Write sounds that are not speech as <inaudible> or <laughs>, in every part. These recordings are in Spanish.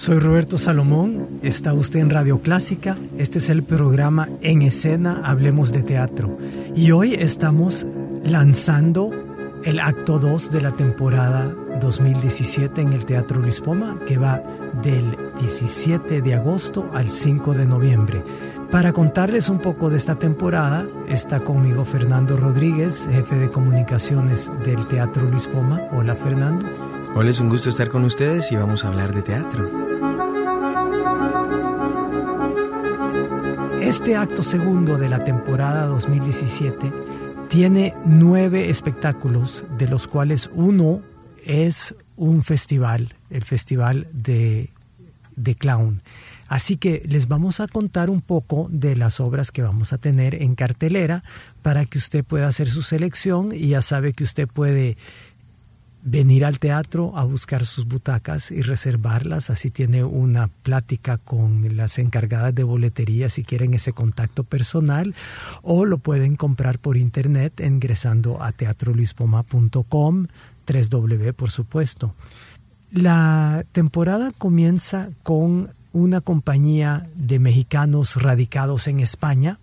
soy Roberto Salomón, está usted en Radio Clásica, este es el programa En Escena, Hablemos de Teatro. Y hoy estamos lanzando el acto 2 de la temporada 2017 en el Teatro Luis Poma, que va del 17 de agosto al 5 de noviembre. Para contarles un poco de esta temporada, está conmigo Fernando Rodríguez, jefe de comunicaciones del Teatro Luis Poma. Hola Fernando. Hola, es un gusto estar con ustedes y vamos a hablar de teatro. Este acto segundo de la temporada 2017 tiene nueve espectáculos, de los cuales uno es un festival, el Festival de, de Clown. Así que les vamos a contar un poco de las obras que vamos a tener en cartelera para que usted pueda hacer su selección y ya sabe que usted puede venir al teatro a buscar sus butacas y reservarlas, así tiene una plática con las encargadas de boletería si quieren ese contacto personal, o lo pueden comprar por internet ingresando a teatroluispoma.com, 3W por supuesto. La temporada comienza con una compañía de mexicanos radicados en España,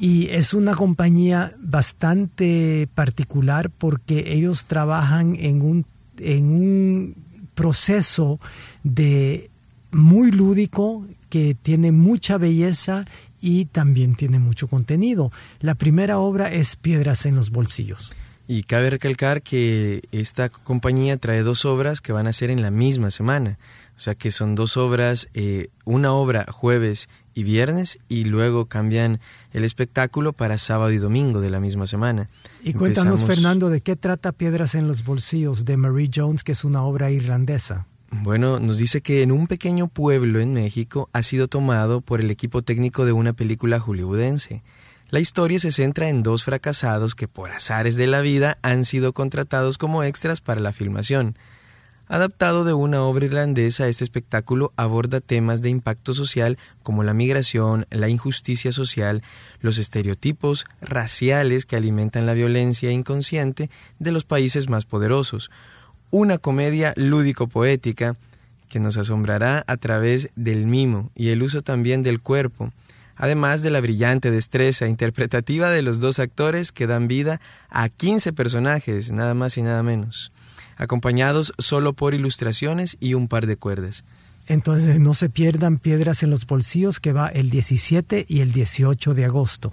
y es una compañía bastante particular porque ellos trabajan en un, en un proceso de muy lúdico que tiene mucha belleza y también tiene mucho contenido. La primera obra es Piedras en los bolsillos. Y cabe recalcar que esta compañía trae dos obras que van a ser en la misma semana. O sea que son dos obras, eh, una obra jueves y viernes y luego cambian el espectáculo para sábado y domingo de la misma semana. Y cuéntanos, Fernando, ¿de qué trata Piedras en los Bolsillos de Marie Jones, que es una obra irlandesa? Bueno, nos dice que en un pequeño pueblo en México ha sido tomado por el equipo técnico de una película hollywoodense. La historia se centra en dos fracasados que por azares de la vida han sido contratados como extras para la filmación. Adaptado de una obra irlandesa, este espectáculo aborda temas de impacto social como la migración, la injusticia social, los estereotipos raciales que alimentan la violencia inconsciente de los países más poderosos. Una comedia lúdico-poética que nos asombrará a través del mimo y el uso también del cuerpo, además de la brillante destreza interpretativa de los dos actores que dan vida a 15 personajes, nada más y nada menos acompañados solo por ilustraciones y un par de cuerdas. Entonces no se pierdan piedras en los bolsillos que va el 17 y el 18 de agosto.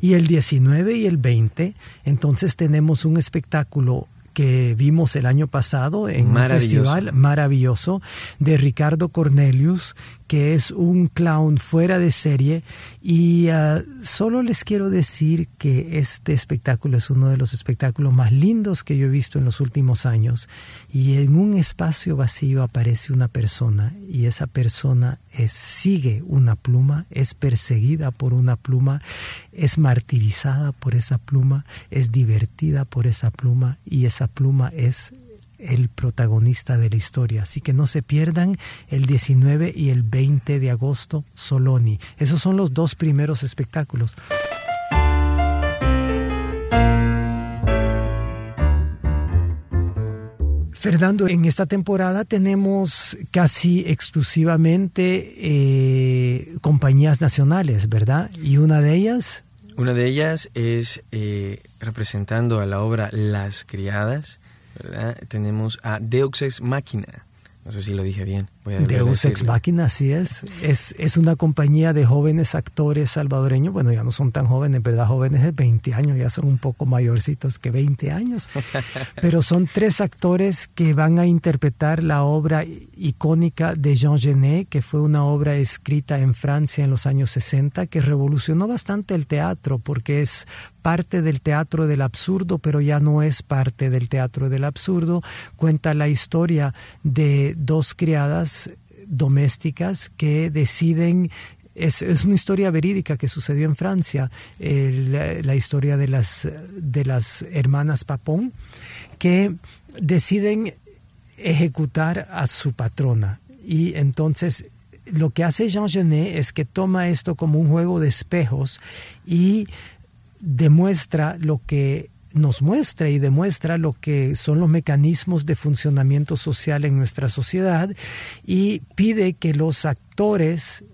Y el 19 y el 20, entonces tenemos un espectáculo que vimos el año pasado en un festival maravilloso de Ricardo Cornelius, que es un clown fuera de serie. Y ah, solo les quiero decir que este espectáculo es uno de los espectáculos más lindos que yo he visto en los últimos años. Y en un espacio vacío aparece una persona y esa persona es, sigue una pluma, es perseguida por una pluma, es martirizada por esa pluma, es divertida por esa pluma y esa pluma es el protagonista de la historia. Así que no se pierdan el 19 y el 20 de agosto Soloni. Esos son los dos primeros espectáculos. Fernando, en esta temporada tenemos casi exclusivamente eh, compañías nacionales, ¿verdad? Y una de ellas... Una de ellas es eh, representando a la obra Las Criadas, tenemos a Deux Ex Machina, no sé si lo dije bien. Deus Ex Machina, así es. es. Es una compañía de jóvenes actores salvadoreños. Bueno, ya no son tan jóvenes, ¿verdad? Jóvenes de 20 años, ya son un poco mayorcitos que 20 años. <laughs> Pero son tres actores que van a interpretar la obra icónica de Jean Genet, que fue una obra escrita en Francia en los años 60, que revolucionó bastante el teatro, porque es parte del teatro del absurdo, pero ya no es parte del teatro del absurdo. Cuenta la historia de dos criadas domésticas que deciden es, una historia verídica que sucedió en Francia, la, historia de las, de las hermanas Papón, que deciden ejecutar a su patrona. Y entonces lo que hace Jean Genet es que toma esto como un juego de espejos y demuestra lo que nos muestra y demuestra lo que son los mecanismos de funcionamiento social en nuestra sociedad y pide que los actores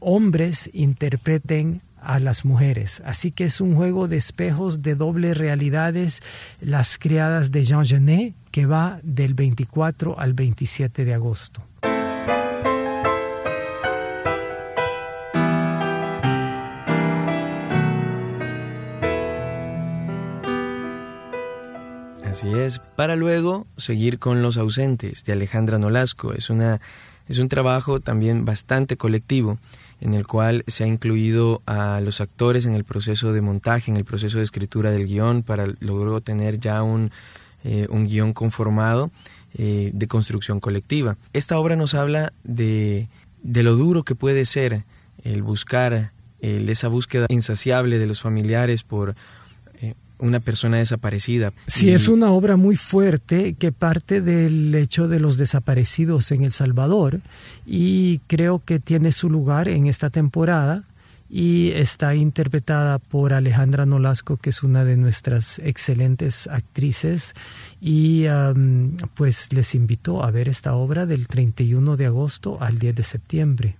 hombres interpreten a las mujeres. Así que es un juego de espejos de doble realidades, las criadas de Jean Genet, que va del 24 al 27 de agosto. Para luego seguir con Los ausentes de Alejandra Nolasco. Es, una, es un trabajo también bastante colectivo en el cual se ha incluido a los actores en el proceso de montaje, en el proceso de escritura del guion, para luego tener ya un, eh, un guion conformado eh, de construcción colectiva. Esta obra nos habla de, de lo duro que puede ser el buscar, esa búsqueda insaciable de los familiares por una persona desaparecida. Sí, es una obra muy fuerte que parte del hecho de los desaparecidos en El Salvador y creo que tiene su lugar en esta temporada y está interpretada por Alejandra Nolasco, que es una de nuestras excelentes actrices y pues les invito a ver esta obra del 31 de agosto al 10 de septiembre.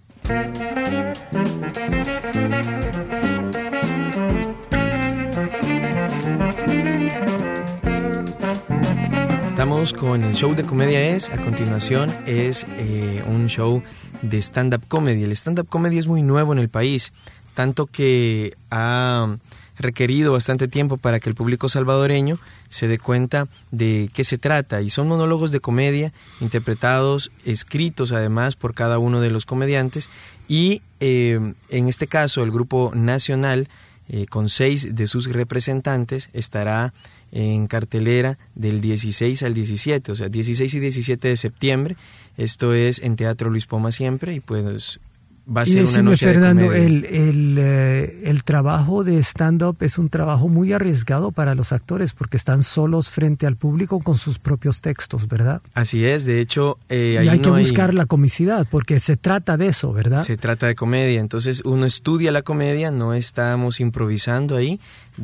Estamos con el show de comedia es, a continuación es eh, un show de stand-up comedy. El stand-up comedy es muy nuevo en el país, tanto que ha requerido bastante tiempo para que el público salvadoreño se dé cuenta de qué se trata. Y son monólogos de comedia interpretados, escritos además por cada uno de los comediantes. Y eh, en este caso el grupo nacional, eh, con seis de sus representantes, estará en cartelera del 16 al 17, o sea, 16 y 17 de septiembre. Esto es en Teatro Luis Poma siempre y pues va a ser una noche Fernando, de el, el, eh, el, trabajo de stand-up es un trabajo muy arriesgado para los actores porque están solos frente al público con sus propios textos, ¿verdad? Así es, de hecho... Eh, y hay que buscar la comicidad porque se trata de eso, ¿verdad? Se trata de comedia, entonces uno estudia la comedia, no estamos improvisando ahí,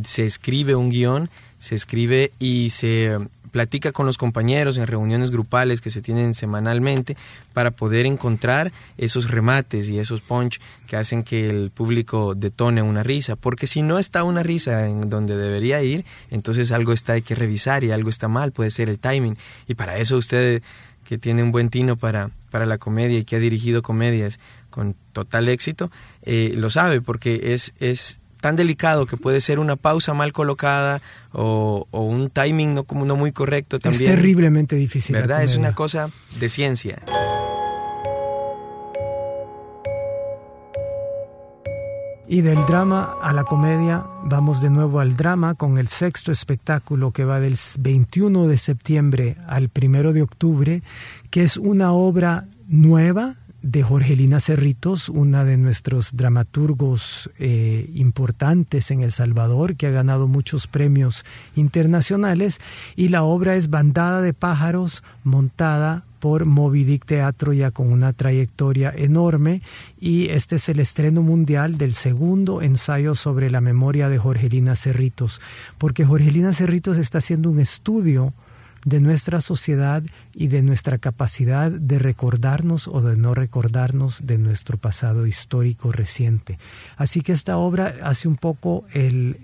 se escribe un guion se escribe y se platica con los compañeros en reuniones grupales que se tienen semanalmente para poder encontrar esos remates y esos punch que hacen que el público detone una risa. Porque si no está una risa en donde debería ir, entonces algo está hay que revisar y algo está mal, puede ser el timing. Y para eso usted que tiene un buen tino para, para la comedia y que ha dirigido comedias con total éxito, eh, lo sabe porque es, es tan delicado que puede ser una pausa mal colocada o, un timing no, como no muy correcto también. Es terriblemente difícil. ¿Verdad? Es una cosa de ciencia. Y del drama a la comedia, vamos de nuevo al drama con el sexto espectáculo que va del 21 de septiembre al 1 de octubre, que es una obra nueva, de Jorgelina Cerritos, una de nuestros dramaturgos eh, importantes en El Salvador, que ha ganado muchos premios internacionales, y la obra es Bandada de pájaros, montada por Moby Dick Teatro ya con una trayectoria enorme y este es el estreno mundial del segundo ensayo sobre la memoria de Jorgelina Cerritos, porque Jorgelina Cerritos está haciendo un estudio de nuestra sociedad y de nuestra capacidad de recordarnos o de no recordarnos de nuestro pasado histórico reciente. Así que esta obra hace un poco el,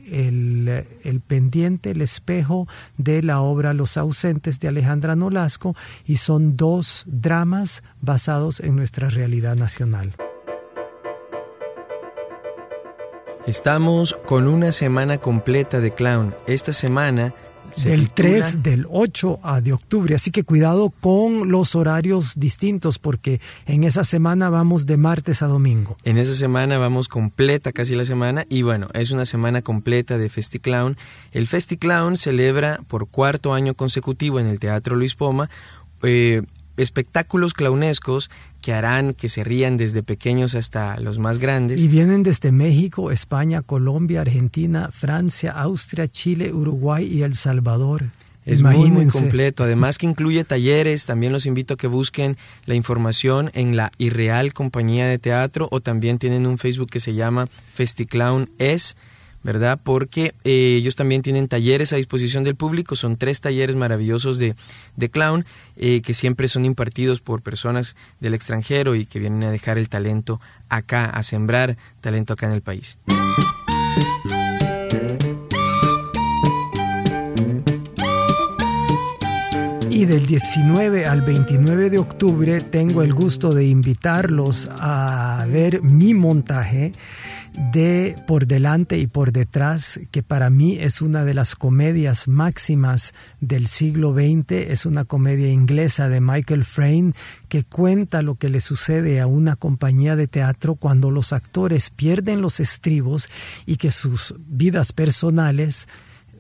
el, pendiente, el espejo de la obra Los ausentes de Alejandra Nolasco y son dos dramas basados en nuestra realidad nacional. Estamos con una semana completa de clown. Esta semana del 3, del 8 a de octubre. Así que cuidado con los horarios distintos porque en esa semana vamos de martes a domingo. En esa semana vamos completa casi la semana y bueno, es una semana completa de FestiClown. El FestiClown celebra por cuarto año consecutivo en el Teatro Luis Poma eh, espectáculos clownescos que harán que se rían desde pequeños hasta los más grandes. Y vienen desde México, España, Colombia, Argentina, Francia, Austria, Chile, Uruguay y El Salvador. Es muy, muy completo. Además que incluye talleres. También los invito a que busquen la información en la Irreal Compañía de Teatro o también tienen un Facebook que se llama FestiClown Es ¿verdad? Porque eh, ellos también tienen talleres a disposición del público, son tres talleres maravillosos de, de clown eh, que siempre son impartidos por personas del extranjero y que vienen a dejar el talento acá, a sembrar talento acá en el país. Y del 19 al 29 de octubre tengo el gusto de invitarlos a ver mi montaje de Por delante y por detrás, que para mí es una de las comedias máximas del siglo XX, es una comedia inglesa de Michael Frayn que cuenta lo que le sucede a una compañía de teatro cuando los actores pierden los estribos y que sus vidas personales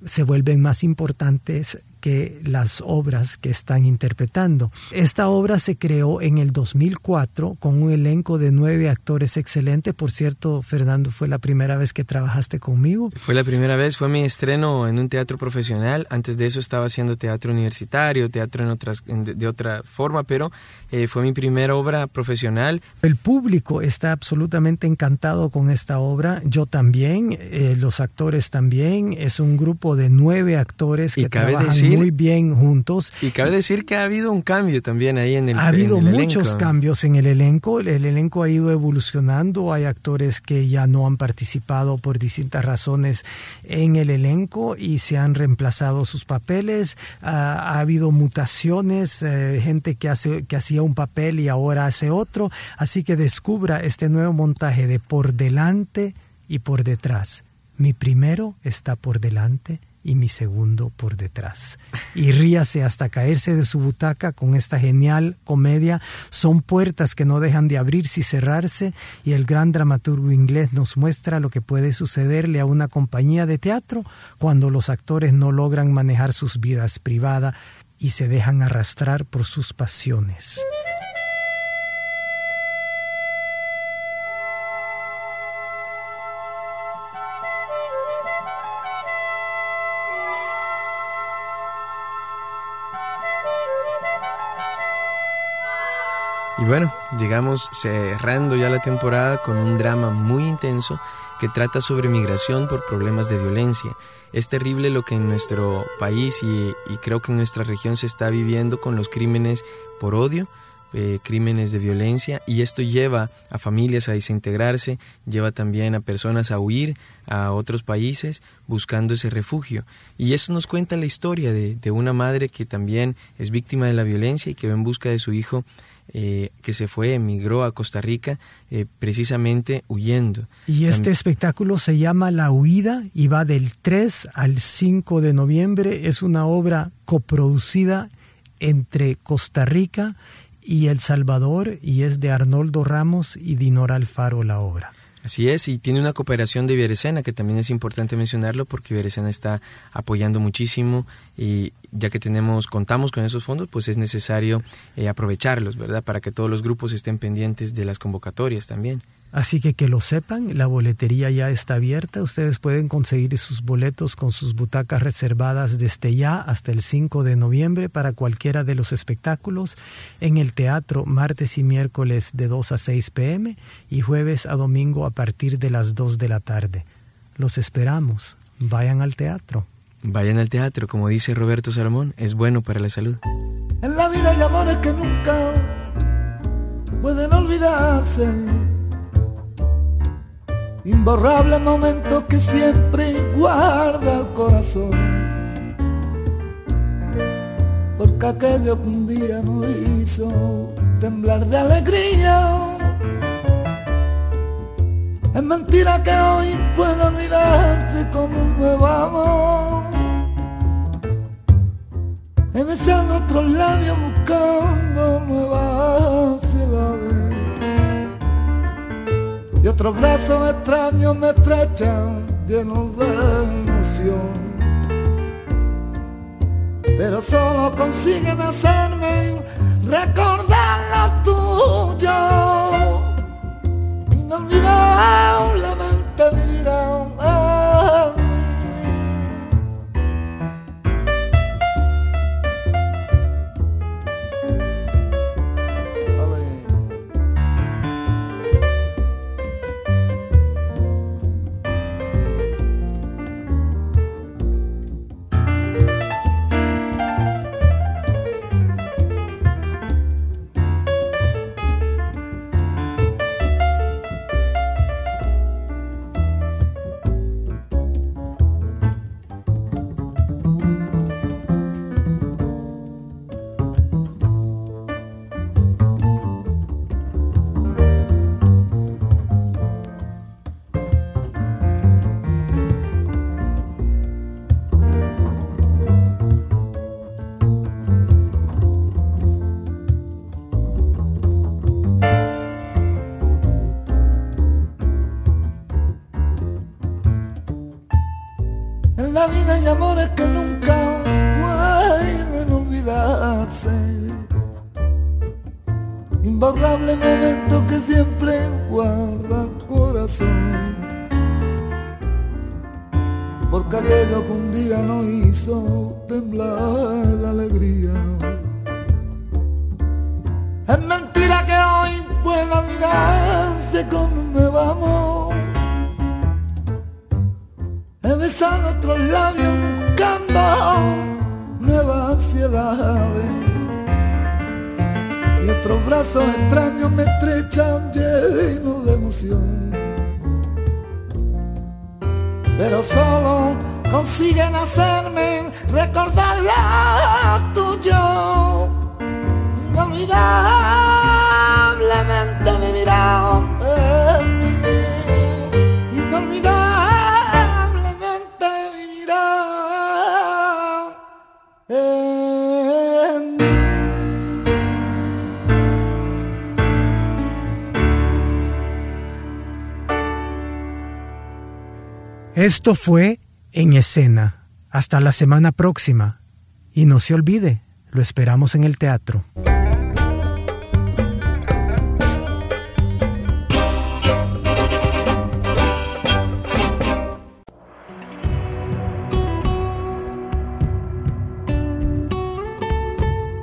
se vuelven más importantes que las obras que están interpretando. Esta obra se creó en el 2004 con un elenco de nueve actores excelentes. Por cierto, Fernando, fue la primera vez que trabajaste conmigo. Fue la primera vez, fue mi estreno en un teatro profesional. Antes de eso estaba haciendo teatro universitario, teatro en otras, de, otra forma, pero eh, fue mi primera obra profesional. El público está absolutamente encantado con esta obra. Yo también, eh, los actores también. Es un grupo de nueve actores que trabajan muy bien juntos. Y cabe decir que ha habido un cambio también ahí en el Ha habido muchos cambios en el elenco. El elenco ha ido evolucionando. Hay actores que ya no han participado por distintas razones en el elenco y se han reemplazado sus papeles. ha habido mutaciones, eh, gente que, hace, que hacía un papel y ahora hace otro. Así que descubra este nuevo montaje de por delante y por detrás. Mi primero está por delante y mi segundo por detrás. Y ríase hasta caerse de su butaca con esta genial comedia. Son puertas que no dejan de abrirse y cerrarse y el gran dramaturgo inglés nos muestra lo que puede sucederle a una compañía de teatro cuando los actores no logran manejar sus vidas privadas y se dejan arrastrar por sus pasiones. Bueno, llegamos cerrando ya la temporada con un drama muy intenso que trata sobre migración por problemas de violencia. Es terrible lo que en nuestro país y, creo que en nuestra región se está viviendo con los crímenes por odio, eh, crímenes de violencia y esto lleva a familias a desintegrarse, lleva también a personas a huir a otros países buscando ese refugio. Y eso nos cuenta la historia de, de una madre que también es víctima de la violencia y que va en busca de su hijo eh, que se fue, emigró a Costa Rica eh, precisamente huyendo. Y este espectáculo se llama La Huida y va del 3 al 5 de noviembre. Es una obra coproducida entre Costa Rica y El Salvador y es de Arnoldo Ramos y Dinora Alfaro la obra. Así es, y tiene una cooperación de Iberescena, que también es importante mencionarlo porque Iberescena está apoyando muchísimo y ya que tenemos, contamos con esos fondos, pues es necesario eh, aprovecharlos, ¿verdad? Para que todos los grupos estén pendientes de las convocatorias también. Así que que lo sepan, la boletería ya está abierta. Ustedes pueden conseguir sus boletos con sus butacas reservadas desde ya hasta el 5 de noviembre para cualquiera de los espectáculos en el teatro martes y miércoles de 2 a 6 pm y jueves a domingo a partir de las 2 de la tarde. Los esperamos. Vayan al teatro. Vayan al teatro, como dice Roberto Salomón, es bueno para la salud. En la vida hay amores que nunca pueden olvidarse. Imborrable momento que siempre guarda el corazón. Porque aquello que un día nos hizo temblar de alegría. Es mentira que hoy pueda olvidarse con un nuevo amor. He besado otros labios buscando nuevas Y otros brazos extraños me estrechan llenos de emoción. Pero solo consiguen hacerme recordar lo tuyo. Inolvidablemente y amores que nunca pueden olvidarse. Imborrable momento que siempre guarda el corazón. Porque aquello que un día nos hizo temblar la alegría. Es mentira que hoy pueda mirarse con un nuevo amor besan otros labios buscando nuevas ansiedades. Y otros brazos extraños me estrechan llenos de emoción. Pero solo consiguen hacerme recordar la tuya inolvidable. Esto fue En Escena. Hasta la semana próxima. Y no se olvide, lo esperamos en el teatro.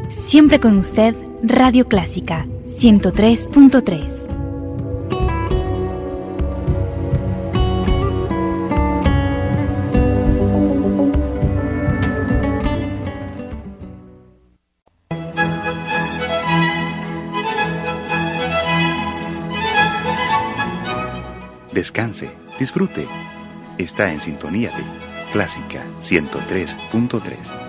Siempre con usted, Radio Clásica 103.3. Descanse, disfrute. Está en sintonía de Clásica 103.3.